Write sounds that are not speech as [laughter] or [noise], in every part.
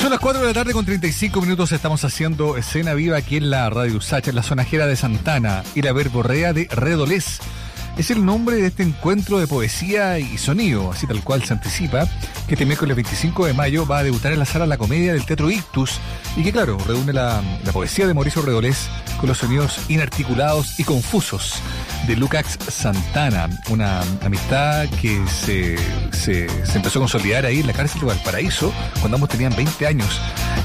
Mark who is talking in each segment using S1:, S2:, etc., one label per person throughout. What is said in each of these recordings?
S1: Son las 4 de la tarde con 35 minutos. Estamos haciendo escena viva aquí en la Radio Usacha, en la sonajera de Santana y la verborrea de Redolés. Es el nombre de este encuentro de poesía y sonido, así tal cual se anticipa, que este miércoles 25 de mayo va a debutar en la sala La Comedia del Teatro Ictus y que, claro, reúne la, poesía de Mauricio Redolés con los sonidos inarticulados y confusos de Lucas Santana, una amistad que se, se, se, empezó a consolidar ahí en la cárcel de Valparaíso cuando ambos tenían 20 años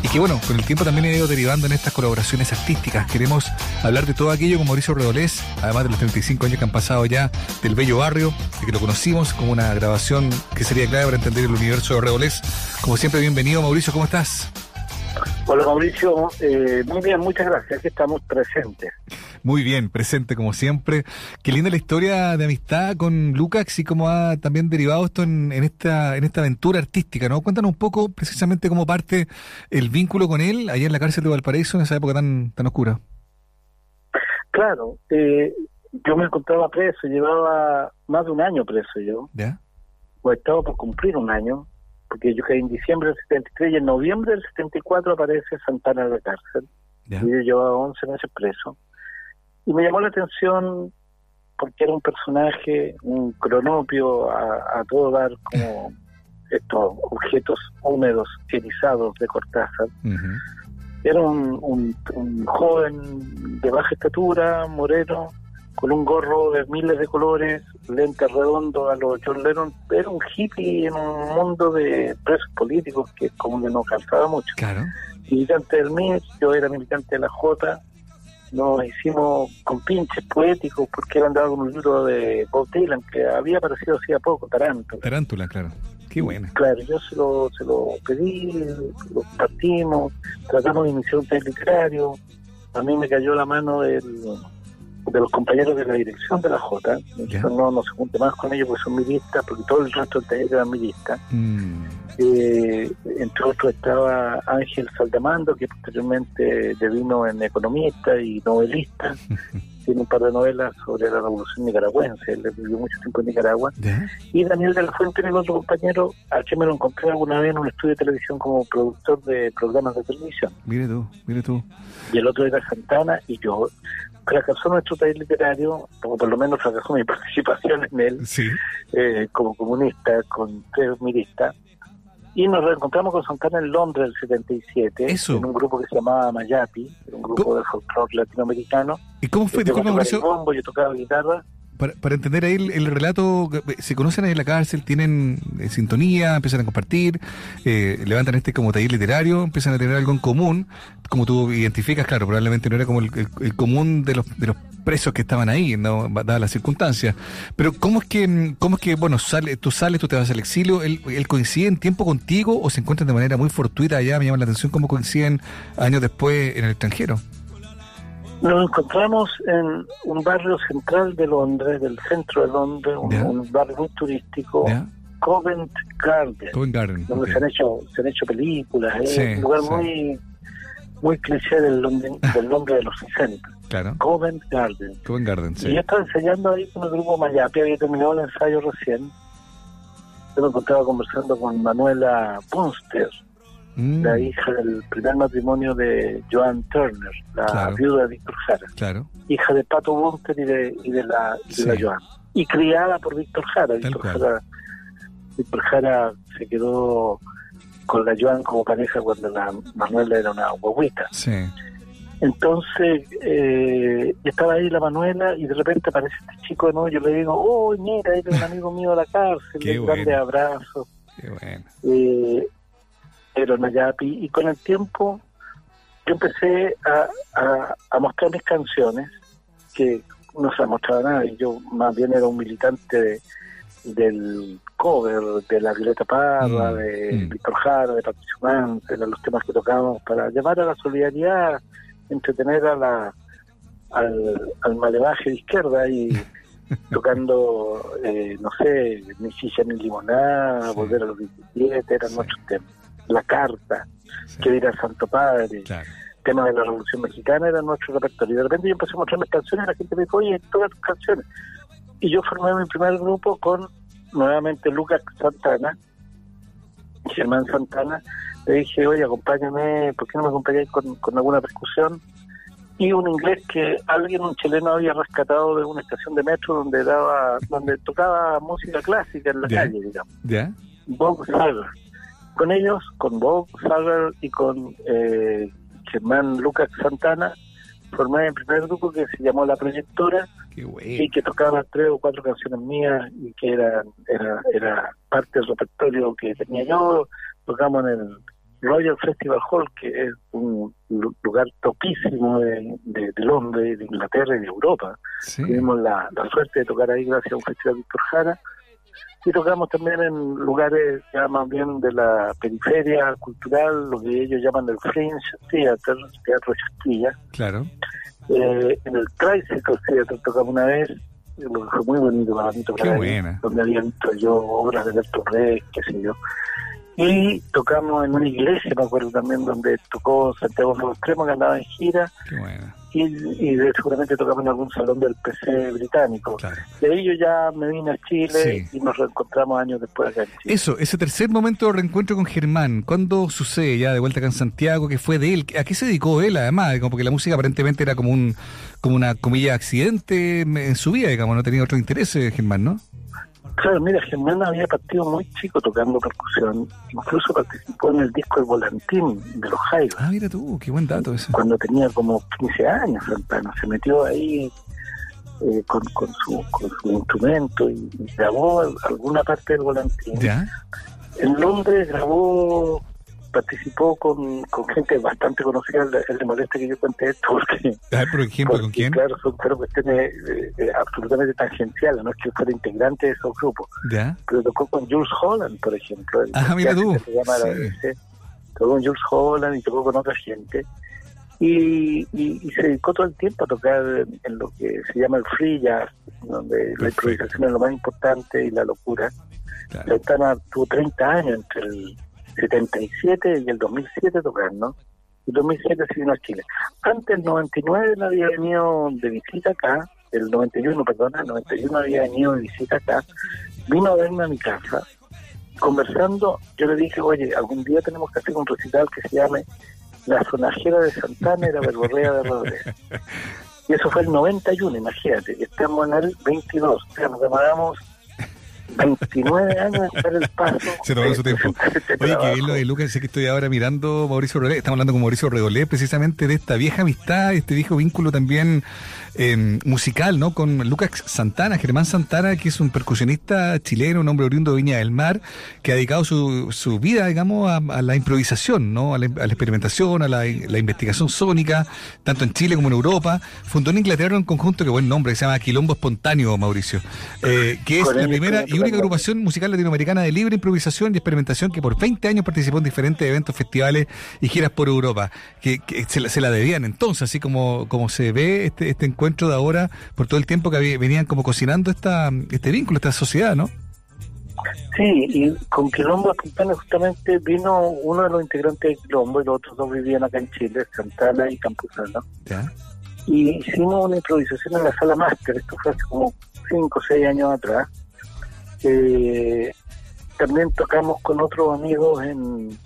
S1: y que bueno, con el tiempo también ha ido derivando en estas colaboraciones artísticas. Queremos hablar de todo aquello con Mauricio Redolés, además de los 35 años que han pasado ya del Bello Barrio, de que lo conocimos como una grabación que sería clave para entender el universo de Redolés. Como siempre, bienvenido Mauricio, ¿cómo estás?
S2: Hola Mauricio, eh, muy bien, muchas gracias, que estamos presentes.
S1: Muy bien, presente como siempre. Qué linda la historia de amistad con Lucas y cómo ha también derivado esto en, en, esta en esta aventura artística, ¿no? Cuéntanos un poco precisamente cómo parte el vínculo con él allá en la cárcel de Valparaíso en esa época tan tan oscura.
S2: Claro, eh, yo me encontraba preso, llevaba más de un año preso yo.
S1: ¿Ya?
S2: O estaba por cumplir un año, porque yo caí en diciembre del 73 y en noviembre del 74 aparece Santana en la cárcel.
S1: ¿Ya?
S2: Y yo llevaba 11 meses preso. Y me llamó la atención porque era un personaje, un cronopio a, a todo dar como [laughs] estos objetos húmedos, erizados de Cortázar.
S1: Uh -huh.
S2: Era un, un, un, joven de baja estatura, moreno, con un gorro de miles de colores, lentes redondos a los John Lennon. Era un hippie en un mundo de presos políticos que como que no calzaba mucho.
S1: Claro.
S2: Militante del MIS, yo era militante de la J, nos hicimos con pinches poéticos porque él andaba con un libro de Bob Dylan que había aparecido hacía poco, Tarántula.
S1: Tarántula, claro. Qué buena.
S2: Claro, yo se lo, se lo pedí, lo compartimos, tratamos de iniciar un test literario. A mí me cayó la mano del, de los compañeros de la dirección de la J. No, no se junte más con ellos porque son milistas, porque todo el resto del taller eran milistas.
S1: Mm.
S2: Eh, entre otros estaba Ángel Saldamando, que posteriormente devino en economista y novelista. [laughs] Tiene un par de novelas sobre la revolución nicaragüense, él vivió mucho tiempo en Nicaragua.
S1: ¿Ya?
S2: Y Daniel de la Fuente, el otro compañero, al que me lo encontré alguna vez en un estudio de televisión como productor de programas de televisión.
S1: Mire tú, mire tú.
S2: Y el otro era Santana y yo. Fracasó nuestro taller literario, o por lo menos fracasó mi [laughs] participación en él,
S1: Sí.
S2: eh, como comunista, con tres milistas. Y nos reencontramos con Santana en Londres el 77,
S1: Eso.
S2: en un grupo que se llamaba Mayapi, un grupo
S1: ¿Cómo?
S2: de folclore latinoamericano.
S1: ¿Y cómo fue?
S2: Yo tocaba el bombo, yo tocaba guitarra.
S1: Para, para entender ahí el, el relato, se conocen ahí en la cárcel, tienen eh, sintonía, empiezan a compartir, eh, levantan este como taller literario, empiezan a tener algo en común, como tú identificas, claro, probablemente no era como el, común de los, de los presos que estaban ahí, ¿no? dadas las circunstancias. Pero ¿cómo es que, cómo es que bueno, sale, tú sales, tú te vas al exilio, él, él coincide en tiempo contigo o se encuentran de manera muy fortuita allá? Me llama la atención cómo coinciden años después en el extranjero.
S2: Nos encontramos en un barrio central de Londres, del centro de Londres, un, barrio muy turístico. Covent Garden,
S1: Covent Garden.
S2: donde se han hecho se han hecho películas, es
S1: Sí,
S2: un lugar
S1: sí.
S2: muy muy cliché del [laughs] del Londres de los 60,
S1: Claro.
S2: Covent Garden.
S1: Covent Garden,
S2: Y
S1: sí.
S2: yo estaba ensayando ahí con el grupo Mayapi, había terminado el ensayo recién. Yo me encontraba conversando con Manuela Punster,
S1: Mm,
S2: la hija del primer matrimonio de Joan Turner, la
S1: Claro.
S2: viuda de Víctor Jara.
S1: Claro.
S2: hija de Pato Bunter y de, y de la, y de la
S1: Sí.
S2: Joan. Y criada por Víctor Jara. Víctor. Jara, Víctor Jara se quedó con la Joan como pareja cuando la Manuela era una guaguita.
S1: Sí.
S2: Entonces, eh, estaba ahí la Manuela y de repente aparece este chico de nuevo. Yo le digo, oh, mira, él es un amigo mío de la cárcel. [laughs]
S1: Qué
S2: un grande
S1: bueno.
S2: abrazo.
S1: Qué bueno.
S2: Eh, pero Nayapi. Y con el tiempo, yo empecé a, a, a mostrar mis canciones, que no se ha mostrado nada. Y yo más bien era un militante de- del cover de la Violeta Parra,
S1: Mm,
S2: de
S1: mm.
S2: Víctor Jara, de Patricio Manz, eran los temas que tocábamos para llamar a la solidaridad, entretener a la al, al malevaje de izquierda y [laughs] tocando, eh, no sé, ni silla ni limonada,
S1: Sí.
S2: volver a los 17, eran
S1: Sí.
S2: nuestros temas. La carta,
S1: Sí.
S2: que dirá el Santo Padre,
S1: Claro.
S2: temas de la Revolución Mexicana, era nuestro repertorio. Y de repente yo empecé a mostrar mis canciones y la gente me dijo, oye, todas tus canciones. Y yo formé mi primer grupo con nuevamente Lucas Santana, Germán Santana, le dije, oye, acompáñame, ¿por qué no me acompañáis con, con alguna percusión? y un inglés que alguien, un chileno, había rescatado de una estación de metro donde daba, donde tocaba música clásica en la calle, digamos.
S1: ¿Ya?
S2: Bob Sager. Con ellos, con Bob Sager y con eh, Germán Lucas Santana, formé el primer grupo que se llamó La Proyectora y que tocaba tres o cuatro canciones mías y que era, era, era parte del repertorio que tenía yo. Tocamos en el Royal Festival Hall, que es un lugar topísimo de, de, Londres, de Inglaterra y de Europa. Tuvimos la, suerte de tocar ahí gracias a un festival Víctor Jara. Y tocamos también en lugares ya más bien de la periferia cultural, lo que ellos llaman el Fringe Theater, Teatro Chasquilla.
S1: Claro.
S2: Eh, en el Tricycle Theater tocamos una vez, lo que fue muy bonito para mí tocar ahí, donde había visto yo obras de Bertolt Brecht, qué sé yo y tocamos en una iglesia, me acuerdo también, donde tocó Santiago Nuevo Extremo, que andaba en gira. Y, y seguramente tocamos en algún salón del PC británico. De ahí yo ya me vine a Chile y nos reencontramos años después acá en Chile.
S1: Eso, ese tercer momento de reencuentro con Germán, ¿cuándo sucede ya de vuelta acá en Santiago? ¿Qué fue de él? ¿A qué se dedicó él además? Como porque la música aparentemente era como un como una comilla accidente en su vida, digamos, no tenía otro interés Germán, ¿no?
S2: Claro, mira, Germán había partido muy chico tocando percusión, incluso participó en el disco El Volantín de los Jaivas.
S1: Ah, mira tú, qué buen dato ese.
S2: Cuando tenía como 15 años, Santana, se metió ahí eh, con, con, su, con su instrumento y, grabó alguna parte del Volantín.
S1: ¿Ya?
S2: En Londres grabó participó con, con gente bastante conocida, el le molesta que yo cuente esto [laughs] porque...
S1: Ah, por ejemplo, ¿con quién?
S2: Claro, son cuestiones eh, eh, absolutamente tangenciales, no es que fuera integrante de esos grupos.
S1: ¿Ya?
S2: Pero tocó con Jules Holland, por ejemplo.
S1: ah, mira tú.
S2: tocó con Jules Holland y tocó con otra gente. Y, y, se dedicó todo el tiempo a tocar en, lo que se llama el free jazz, donde la improvisación es lo más importante y la locura. Claro. tuvo 30 años entre el 77 y el 2007 tocando. Y el 2007 se vino a Chile. Antes, el 99 no había venido de visita acá, el 91, perdona, el 91 había venido de visita acá. Vino a verme a mi casa, conversando. Yo le dije, oye, algún día tenemos que hacer un recital que se llame La Sonajera de Santana y la Verborrea de Rodríguez. Y eso fue el 91, imagínate. Estamos en el 22. O sea, nos demoramos 29 años de el paso.
S1: Se tomó su tiempo. [laughs] Oye, que es lo de Lucas, sé que estoy ahora mirando Mauricio Redolé, estamos hablando con Mauricio Redolé precisamente de esta vieja amistad, este viejo vínculo también eh, musical, ¿no? Con Lucas Santana, Germán Santana, que es un percusionista chileno, un hombre oriundo de Viña del Mar, que ha dedicado su, su vida, digamos, a, la improvisación, ¿no? A la, experimentación, a la, investigación sónica, tanto en Chile como en Europa. Fundó en Inglaterra un conjunto, que buen nombre, que se llama Quilombo Espontáneo, Mauricio, eh, que es la primera y única agrupación musical latinoamericana de libre improvisación y experimentación que por 20 años participó en diferentes eventos, festivales y giras por Europa, que, se, la, se, la, debían entonces, así como, como se ve este, este encuentro de ahora por todo el tiempo que venían como cocinando esta este vínculo, esta sociedad, ¿no?
S2: Sí, y con Quilombo Santana justamente vino uno de los integrantes de Quilombo y los otros dos vivían acá en Chile, Santana y Campuzano. Y hicimos una improvisación en la sala máster, esto fue hace como 5 o 6 años atrás. Eh, también tocamos con otros amigos en,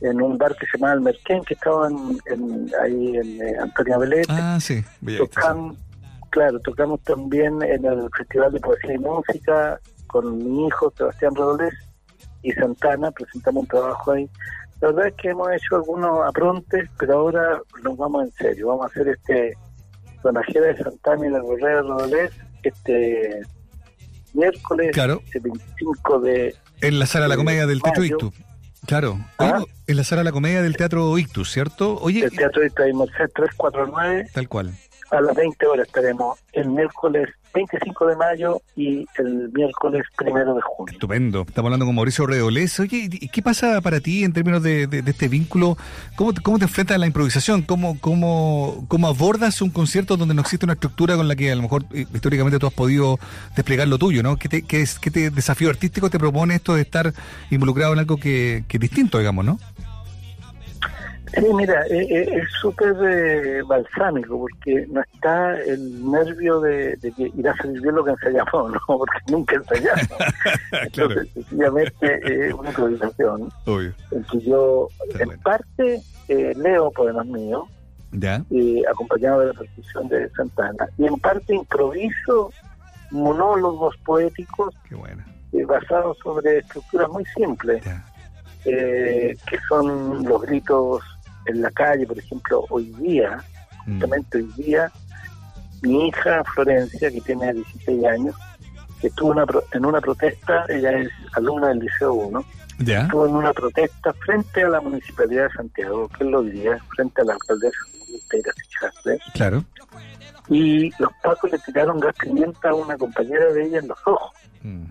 S2: en un bar que se llama El Merquén, que estaba en, ahí en eh, Antonia Belén.
S1: Ah, sí,
S2: tocamos, Claro, tocamos también en el Festival de Poesía y Música con mi hijo Sebastián Rodolés y Santana, presentamos un trabajo ahí. La verdad es que hemos hecho algunos aprontes, pero ahora nos vamos en serio. Vamos a hacer este Sonajera de Santana y la Borrera Rodolés este miércoles,
S1: claro.
S2: el 25 de...
S1: En la sala de la comedia del Teatro Ictu. Claro. ¿Ah? en la sala de la comedia del Teatro Ictus, ¿cierto?
S2: Oye, el Teatro Ictus, 349.
S1: Tal cual.
S2: A las 20 horas estaremos el miércoles 25 de mayo y el miércoles primero de junio.
S1: Estupendo. Estamos hablando con Mauricio Redolés. Oye, ¿y qué pasa para ti en términos de, este vínculo? ¿Cómo ¿Cómo te enfrentas a la improvisación? ¿Cómo, cómo, ¿Cómo abordas un concierto donde no existe una estructura con la que a lo mejor eh, históricamente tú has podido desplegar lo tuyo? ¿no? ¿Qué, te, qué, es, qué desafío artístico te propone esto de estar involucrado en algo que, que es distinto, digamos, no?
S2: Sí, mira, eh, eh, es súper eh, balsámico porque no está el nervio de, que irá a salir bien lo que ensayamos, [laughs] ¿no? Porque nunca ensayamos. [laughs] Entonces, sencillamente es una improvisación. Obvio. En que yo, en parte, leo poemas míos, ¿Ya? acompañado de la percusión de Santana, y en parte improviso monólogos poéticos basados sobre estructuras muy simples. que son los gritos en la calle, por ejemplo, hoy día, mm. justamente hoy día, mi hija Florencia, que tiene 16 años, estuvo en una protesta, ella es alumna del Liceo 1, estuvo en una protesta frente a la Municipalidad de Santiago, que lo diría, frente a la alcaldesa de Claro. Y los pacos le tiraron gas pimienta a una compañera de ella en los ojos. Mm.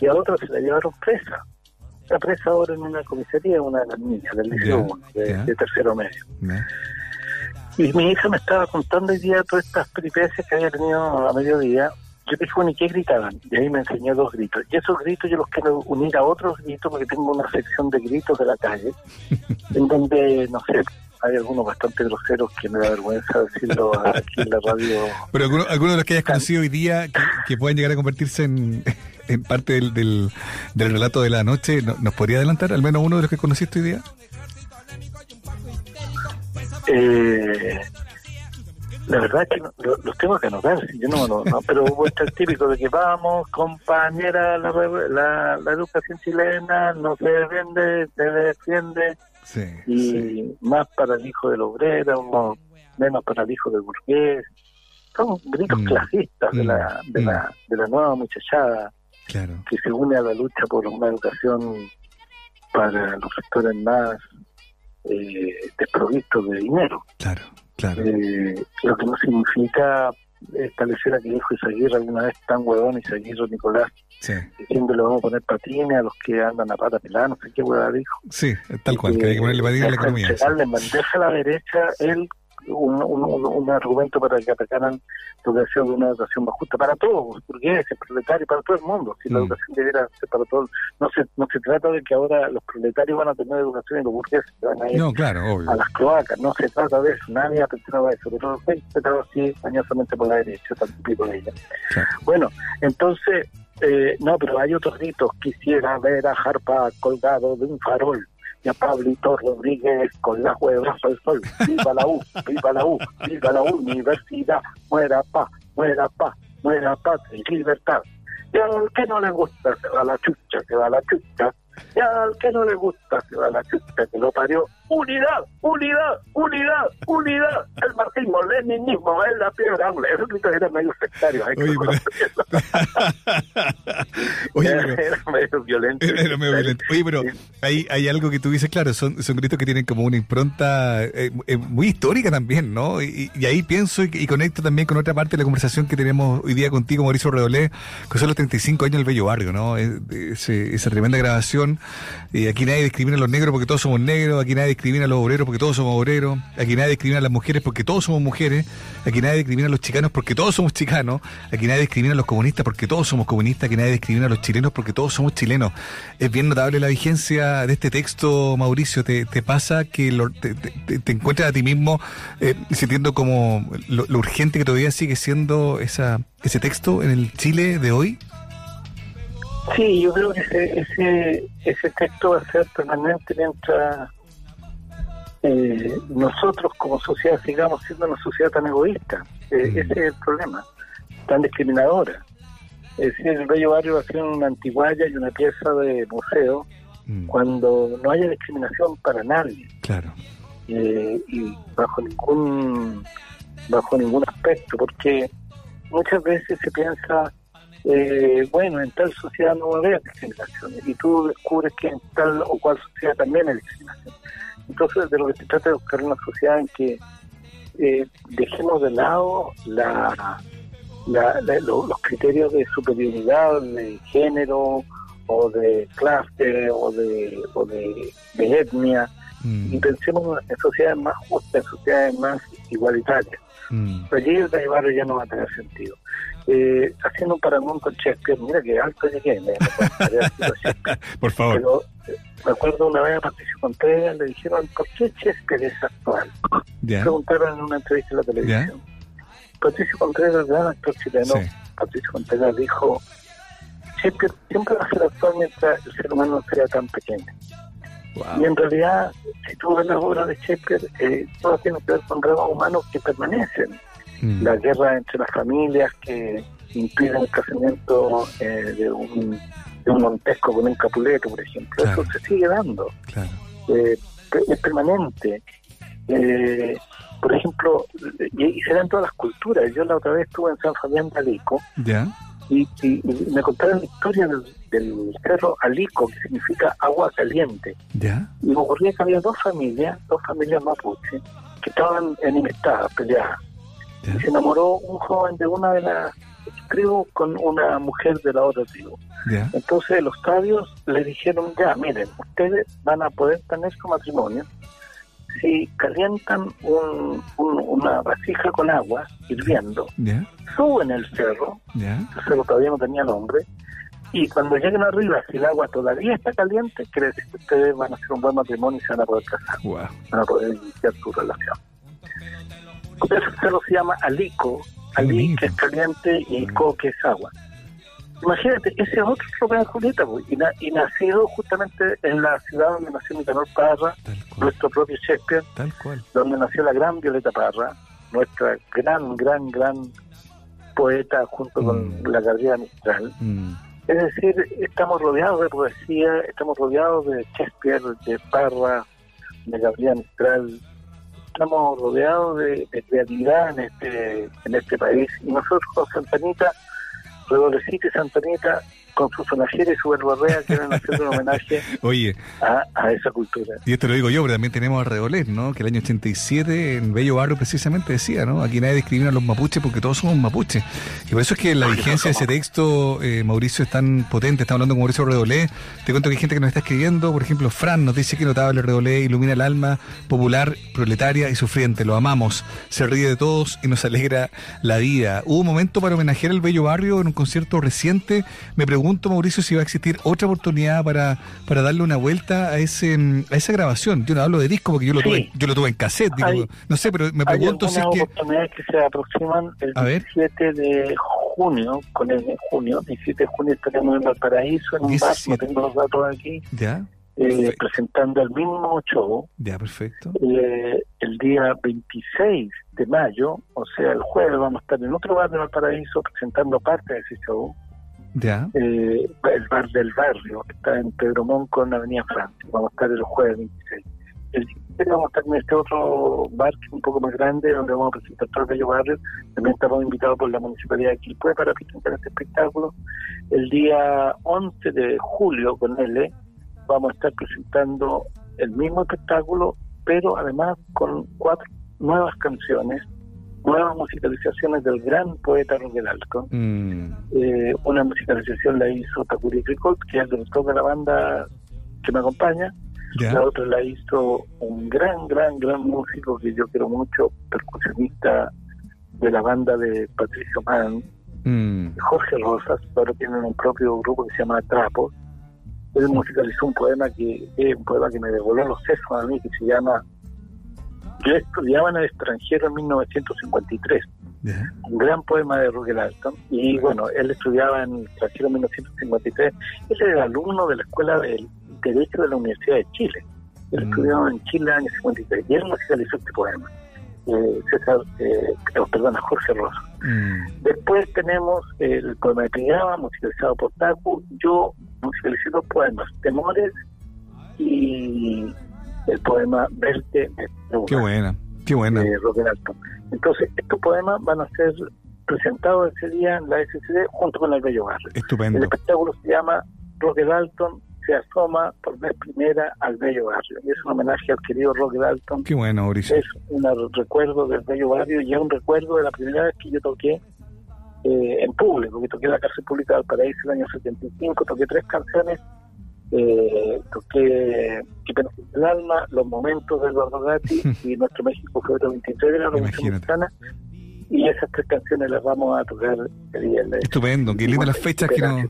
S2: Y a otra se la llevaron presa está presa ahora en una comisaría, una de las niñas del liceo de, tercero medio. Y mi hija me estaba contando hoy día todas estas peripecias que había tenido a mediodía. Yo dije, bueno, ¿y qué gritaban? Y ahí me enseñó dos gritos. Y esos gritos yo los quiero unir a otros gritos porque tengo una sección de gritos de la calle, [laughs] en donde, no sé, hay algunos bastante groseros que me da vergüenza decirlo aquí en la radio.
S1: Pero algunos, de los que hayas conocido hoy día que, pueden llegar a convertirse en, en parte del, del, relato de la noche, ¿nos podría adelantar al menos uno de los que conociste hoy día?
S2: Eh, la verdad es que los tengo que anotar, yo no, no, no pero el típico de que vamos, compañera, la, la, la educación chilena no se vende, se defiende y más para el hijo del obrero, menos para el hijo del burgués. Son gritos mm. clasistas de, la, mm. de, la, de la nueva muchachada que se une a la lucha por una educación para los sectores más eh, desprovistos de dinero.
S1: Claro, claro.
S2: Eh, lo que no significa establecer a que dijo Isaguirre alguna vez tan huevón Isaguirre Nicolás sí. diciéndole vamos a poner patines a los que andan a pata pelada, no sé qué huevada dijo.
S1: Sí, tal cual, que hay que ponerle patines a la economía.
S2: Darle bandeja a la derecha él un, un, un, argumento para que atacaran la educación de una educación más justa para todos, burgueses, proletarios, para todo el mundo. Si la mm. educación debiera ser para todos, no se, no se trata de que ahora los proletarios van a tener educación y los burgueses van a ir a las cloacas, no se trata de eso, nadie ha pensado eso, pero se tratado así añosamente por la derecha, tampoco de ella. Bueno, entonces, eh, no, pero hay otros gritos, quisiera ver a Jarpa colgado de un farol y a Pablito Rodríguez con la huevas al sol. Viva la U, viva la U, viva la universidad, muera paz, muera paz, muera paz y libertad. Y al que no le gusta se va la chucha, se va la chucha, y al que no le gusta se va la chucha que lo parió. Unidad, unidad, unidad, unidad. El marxismo-leninismo es la piedra angular. Eso grito era medio sectario. Oye, pero...
S1: Oye, pero... Era medio violento. [laughs] Era medio violento. Oye, pero hay, hay algo que tú dices, claro, son, son gritos que tienen como una impronta eh, eh, muy histórica también, ¿no? Y, ahí pienso y, conecto también con otra parte de la conversación que tenemos hoy día contigo, Mauricio Redolé, que son los 35 años del Bello Barrio, ¿no? esa tremenda grabación. Y aquí nadie discrimina a los negros porque todos somos negros, aquí nadie discrimina a los obreros porque todos somos obreros, aquí nadie discrimina a las mujeres porque todos somos mujeres, aquí nadie discrimina a los chicanos porque todos somos chicanos, aquí nadie discrimina a los comunistas porque todos somos comunistas, aquí nadie discrimina a los chilenos porque todos somos chilenos. Es bien notable la vigencia de este texto, Mauricio. ¿Te, pasa que te, encuentras a ti mismo eh, sintiendo como lo, urgente que todavía sigue siendo esa, ese texto en el Chile de hoy?
S2: Sí, yo creo que ese, ese, ese texto va a ser permanente mientras eh, nosotros como sociedad sigamos siendo una sociedad tan egoísta. Eh, mm. Ese es el problema, tan discriminadora. Es decir, el Bello Barrio va a ser una antiguaya y una pieza de museo mm. cuando no haya discriminación para nadie.
S1: Claro.
S2: Eh, y bajo ningún bajo ningún aspecto, porque muchas veces se piensa, bueno, en tal sociedad no va a haber discriminación, y tú descubres que en tal o cual sociedad también hay discriminación. Entonces, de lo que se trata es buscar una sociedad en que eh, dejemos de lado la, los criterios de superioridad de género o de clase o de, o de, etnia mm. y pensemos en sociedades más justas, en sociedades más igualitarias. Mm. Allí el barrio ya no va a tener sentido. Eh, haciendo un parangón con Shakespeare. Mira que alto llegué. Me, [laughs]
S1: Por favor.
S2: Pero eh, me acuerdo una vez a Patricio Contreras le dijeron, ¿por qué Shakespeare es actual? Preguntaron en una entrevista en la televisión. Patricio Contreras, gran actor chileno, Patricio Contreras dijo, Shakespeare siempre va a ser actual mientras el ser humano sea tan pequeño. Y en realidad, si tú ves las obras de Shakespeare, eh, todo tiene que ver con dramas humanos que permanecen. Mm. La guerra entre las familias que impiden el casamiento eh, de, un, de un Montesco con un Capuleto, por ejemplo. Eso se sigue dando. Eh, es permanente. Eh, por ejemplo, y, se da en todas las culturas. Yo la otra vez estuve en San Fabián de Alico y, me contaron la historia del, cerro Alico, que significa agua caliente. Y me ocurría que había dos familias, dos familias mapuche, que estaban enemistadas, peleadas. Se enamoró un joven de una de las tribus con una mujer de la otra tribu. Entonces los sabios le dijeron, ya, miren, ustedes van a poder tener su matrimonio. Si calientan un, una vasija con agua hirviendo, suben el cerro, el cerro todavía no tenía nombre, y cuando lleguen arriba, si el agua todavía está caliente, quiere decir que ustedes van a hacer un buen matrimonio y se van a poder casar, van a poder iniciar su relación. Cerro se llama Alico, Ali que es caliente y Co que es agua. Imagínate, ese es otro de Julieta, pues, y, nacido justamente en la ciudad donde nació Nicanor Parra, nuestro propio Shakespeare, donde nació la gran Violeta Parra, nuestra gran, gran, gran poeta junto con mm. la Gabriela Mistral. Mm. Es decir, estamos rodeados de poesía, estamos rodeados de Shakespeare, de Parra, de Gabriela Mistral, estamos rodeados de, creatividad en este, en este país. Y nosotros, Santanita, Redolecita y Santanita, con su sonajera y su verborrea quieren hacer un homenaje [laughs]
S1: Oye,
S2: a, esa cultura.
S1: Y esto lo digo yo, pero también tenemos a Redolés, ¿no? Que el año 87 en Bello Barrio precisamente decía, ¿no? Aquí nadie discrimina a los mapuches porque todos somos mapuches. Y por eso es que la vigencia de ese texto, eh, Mauricio, es tan potente. Estamos hablando con Mauricio Redolés. Te cuento que hay gente que nos está escribiendo. Por ejemplo, Fran nos dice que notable Redolés ilumina el alma popular, proletaria y sufriente. Lo amamos. Se ríe de todos y nos alegra la vida. Hubo un momento para homenajear al Bello Barrio en un concierto reciente. Me pregunto pregunto, Mauricio, si va a existir otra oportunidad para, para darle una vuelta a ese a esa grabación. Yo no hablo de disco porque yo lo tuve yo lo tuve en cassette, no sé, pero me pregunto si es que
S2: oportunidades que se aproximan el 17 de junio, con el de junio, 17 de junio estaremos en Valparaíso en un bar, no tengo los datos aquí.
S1: Ya.
S2: Eh, presentando el mismo show.
S1: Ya, perfecto.
S2: Eh, el día 26 de mayo, o sea, el jueves, vamos a estar en otro bar de Valparaíso presentando parte de ese show. Eh, el bar del barrio, está en Pedro Mon con Avenida Francia. Vamos a estar el jueves 26. El 17 vamos a estar en este otro bar que es un poco más grande, donde vamos a presentar todo el bello barrio. También estamos invitados por la Municipalidad de Quilpue para presentar este espectáculo. El día 11 de julio, con L, vamos a estar presentando el mismo espectáculo, pero además con cuatro nuevas canciones nuevas musicalizaciones del gran poeta Roger Alto. Mm. Eh, una musicalización la hizo Takuri Krikot, que es el director de la banda que me acompaña. La otra la hizo un gran, gran, gran músico que yo quiero mucho, percusionista de la banda de Patricio Mann, mm. Jorge Rosas, ahora tienen un propio grupo que se llama Trapos. Él musicalizó un poema que es un poema que me devolvió los sesos a mí, que se llama yo estudiaba en el extranjero en 1953, un gran poema de Roger Alton, y bueno, él estudiaba en el extranjero en 1953, él era alumno de la Escuela de Derecho de la Universidad de Chile, él mm. estudiaba en Chile en el año 53, y él musicalizó este poema. Eh, César, eh, perdona, Jorge Rosa. Mm. Después tenemos el poema de Trigaba, musicalizado por Taku. Yo musicalicé dos poemas, Temores y el poema Verte
S1: Qué buena, qué buena.
S2: De Entonces, estos poemas van a ser presentados ese día en la SCD junto con el Bello Barrio.
S1: Estupendo.
S2: El espectáculo se llama Roque Dalton se asoma por vez primera al Bello Barrio. Y es un homenaje al querido Roque Dalton.
S1: Qué bueno, Mauricio.
S2: Es un recuerdo del Bello Barrio y es un recuerdo de la primera vez que yo toqué eh, en público, que toqué en la cárcel pública del Paraíso el año 75, toqué tres canciones eh, toqué Que el alma, los momentos de Eduardo Gatti [laughs] y Nuestro México el 23 de la Revolución Mexicana. Y esas tres canciones las vamos a tocar
S1: Estupendo, qué linda las fechas que nos...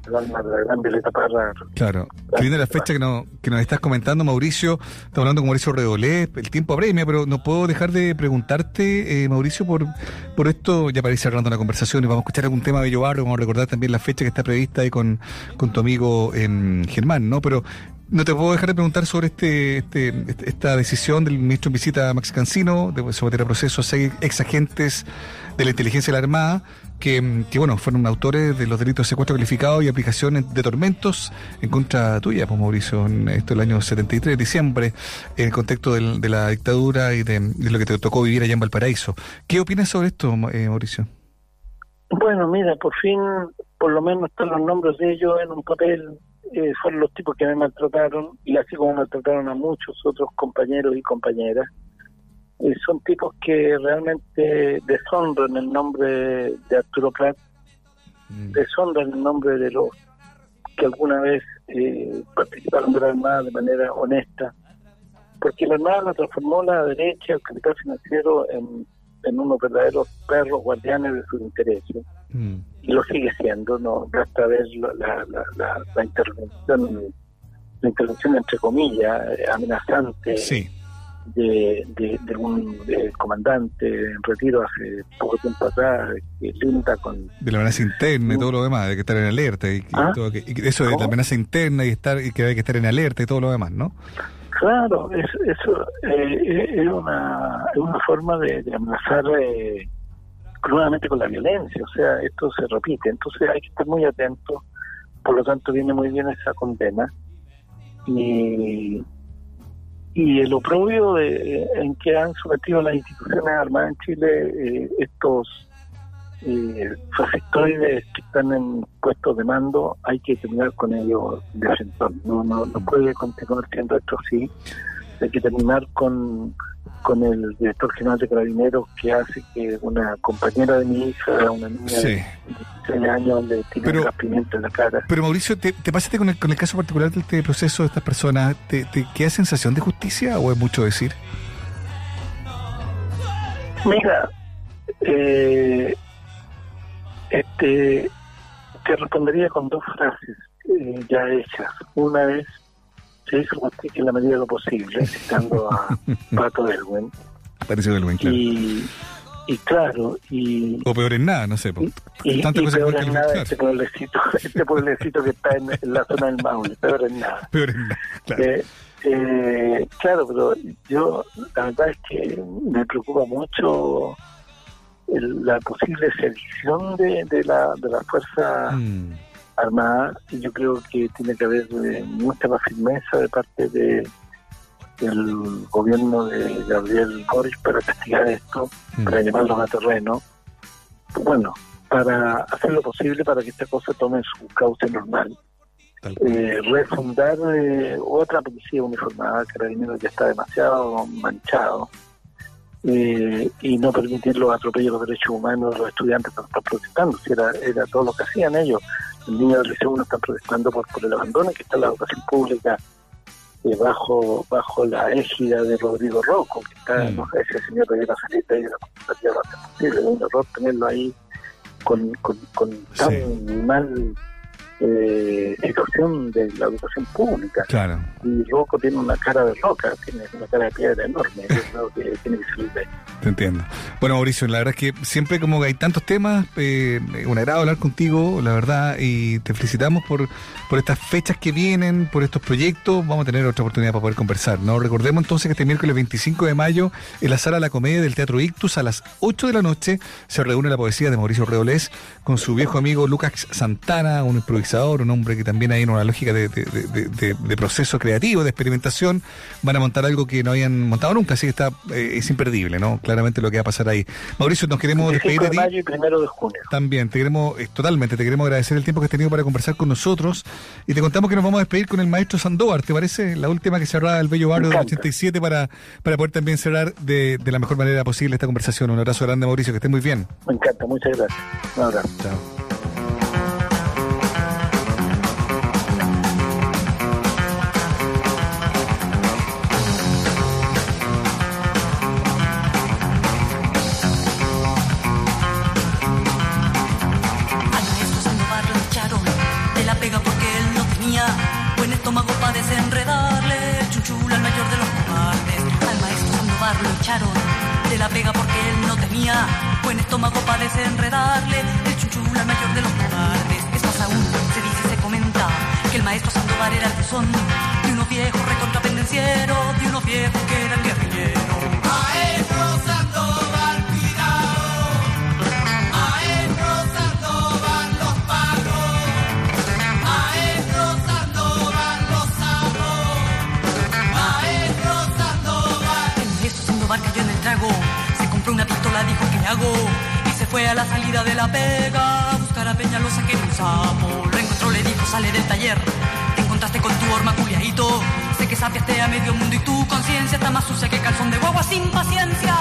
S1: Claro, qué linda las fechas que, no, que nos estás comentando, Mauricio. Estamos hablando con Mauricio Redolé, el tiempo apremia, pero no puedo dejar de preguntarte, eh, Mauricio, por, por esto, ya para ir cerrando la conversación y vamos a escuchar algún tema de Bello Barrio, vamos a recordar también la fecha que está prevista ahí con, con tu amigo en Germán, ¿no? Pero no te puedo dejar de preguntar sobre este, este, este esta decisión del ministro en visita Max Cancino de someter a proceso a seis ex agentes de la inteligencia de la Armada que, que, bueno, fueron autores de los delitos de secuestro calificado y aplicaciones de tormentos en contra tuya, pues Mauricio, en esto el año 73, diciembre, en el contexto de la dictadura y de, lo que te tocó vivir allá en Valparaíso. ¿Qué opinas sobre esto, eh, Mauricio?
S2: Bueno, mira, por fin, por lo menos están los nombres de ellos en un papel eh, fueron los tipos que me maltrataron y así como maltrataron a muchos otros compañeros y compañeras. Eh, son tipos que realmente deshonran el nombre de Arturo Prat, mm. deshonran el nombre de los que alguna vez eh, participaron de la Armada de manera honesta, porque la Armada la transformó la derecha, el capital financiero, en en unos verdaderos perros guardianes de sus intereses mm. y lo sigue siendo no basta ver la, la, la, intervención la intervención entre comillas eh, amenazante de, de, un comandante en retiro hace poco tiempo atrás que linda con
S1: de la amenaza interna y todo lo demás de que estar en alerta y, ¿Ah? eso de la amenaza interna y estar y que hay que estar en alerta y todo lo demás no
S2: Claro, es, eso eh, es, una, es una forma de, amenazar eh, crudamente con la violencia, o sea, esto se repite, entonces hay que estar muy atento, por lo tanto viene muy bien esa condena y, y el oprobio de, en que han sometido las instituciones armadas en Chile eh, estos eh, factores que están en puestos de mando hay que terminar con ellos de No, no, no puede continuar siendo esto así. Hay que terminar con, con el director general de Carabineros que hace que una compañera de mi hija, una niña de 16 años, le pimienta en la cara.
S1: Pero Mauricio, ¿te, te pasaste con el, con el caso particular de este proceso de estas personas? ¿Te, te queda sensación de justicia o es mucho decir?
S2: Mira, eh, este, te respondería con dos frases eh, ya hechas. Una vez se hizo justicia en la medida de lo posible, [laughs] citando a Pato Delwen.
S1: Pareció Delwen, claro.
S2: Y, y claro, y...
S1: O peor en nada, no sé.
S2: Y, y, peor en nada este pueblecito, [laughs] este pueblecito que está en, la zona del Maule, peor en nada.
S1: Peor en nada, claro.
S2: Eh, eh, claro, pero yo, la verdad es que me preocupa mucho la posible sedición de, de, la, de la Fuerza mm. Armada, yo creo que tiene que haber eh, mucha más firmeza de parte de del gobierno de Gabriel Boric para castigar esto, mm. para llevarlos a terreno. Bueno, para hacer lo posible para que esta cosa tome su cauce normal. Eh, refundar eh, otra policía uniformada, que dinero ya está demasiado manchado eh, y no permitir los atropellos de los derechos humanos de los estudiantes que están protestando, si era, era todo lo que hacían ellos. Los niños del liceo 1 están protestando por, por el abandono que está la educación pública eh, bajo bajo la égida de Rodrigo Rocco, que está, mm. no ese señor de la salita y de la comunidad posible, un error tenerlo ahí con, con, con tan mal eh, situación de la educación pública.
S1: Claro.
S2: Y Rocco tiene una cara de roca, tiene una cara de piedra enorme. Yo creo que [laughs] tiene que salir de
S1: Te entiendo. Bueno, Mauricio, la verdad es que siempre como hay tantos temas, eh, un agrado hablar contigo, la verdad, y te felicitamos por, por estas fechas que vienen, por estos proyectos. Vamos a tener otra oportunidad para poder conversar. ¿no? Recordemos entonces que este miércoles 25 de mayo, en la sala de la comedia del Teatro Ictus, a las 8 de la noche, se reúne la poesía de Mauricio Reolés con su viejo amigo Lucas Santana, un improvisador un hombre que también hay en una lógica de, proceso creativo, de experimentación, van a montar algo que no habían montado nunca, así que está, eh, es imperdible, ¿no? Claramente lo que va a pasar ahí. Mauricio, nos queremos despedir
S2: de, mayo y primero de junio.
S1: También, te queremos, eh, totalmente, te queremos agradecer el tiempo que has tenido para conversar con nosotros y te contamos que nos vamos a despedir con el maestro Sandóvar, ¿te parece? La última que cerraba el Bello Barrio del 87 para, para poder también cerrar de, la mejor manera posible esta conversación. Un abrazo grande, Mauricio, que estés muy bien.
S2: Me encanta, muchas gracias. Un abrazo. Chao.
S3: Desenredarle el chuchula mayor de los cobardes. Es más aún, se dice y se comenta que el maestro Sandoval era el buzón de unos viejos recontrapendencieros, de unos viejos que eran guerrilleros.
S4: Maestro Sandoval, cuidado. Maestro Sandoval, los pagos. Maestro Sandoval, los amo. Maestro Sandoval.
S3: El maestro Sandoval cayó en el trago, se compró una pistola, dijo que hago fue a la salida de la pega a buscar a Peñalosa que un sapo. Lo encontró, le dijo, sale del taller. Te encontraste con tu horma culiadito. Sé que sapiaste a medio mundo y tu conciencia está más sucia que calzón de guagua sin paciencia.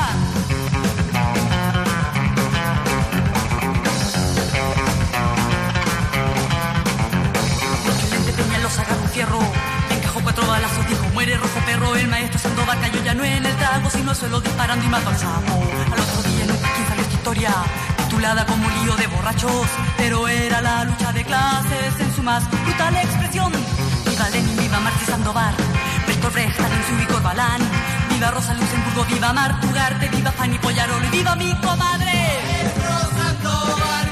S3: Muere rojo perro. El maestro Sandoval cayó ya no en el trago, sino suelo disparando y mató al sapo. Al otro día en un paquín salió esta historia, titulada como un lío de borrachos, pero era la lucha de clases en su más brutal expresión. Viva Lenin, viva Martí Sandoval, Bertolt Brecht, Stalin, Zubik, Corbalán, viva Rosa Luxemburgo, viva Marta Ugarte, viva Fanny Pollarolo y viva mi comadre.
S4: Sandoval,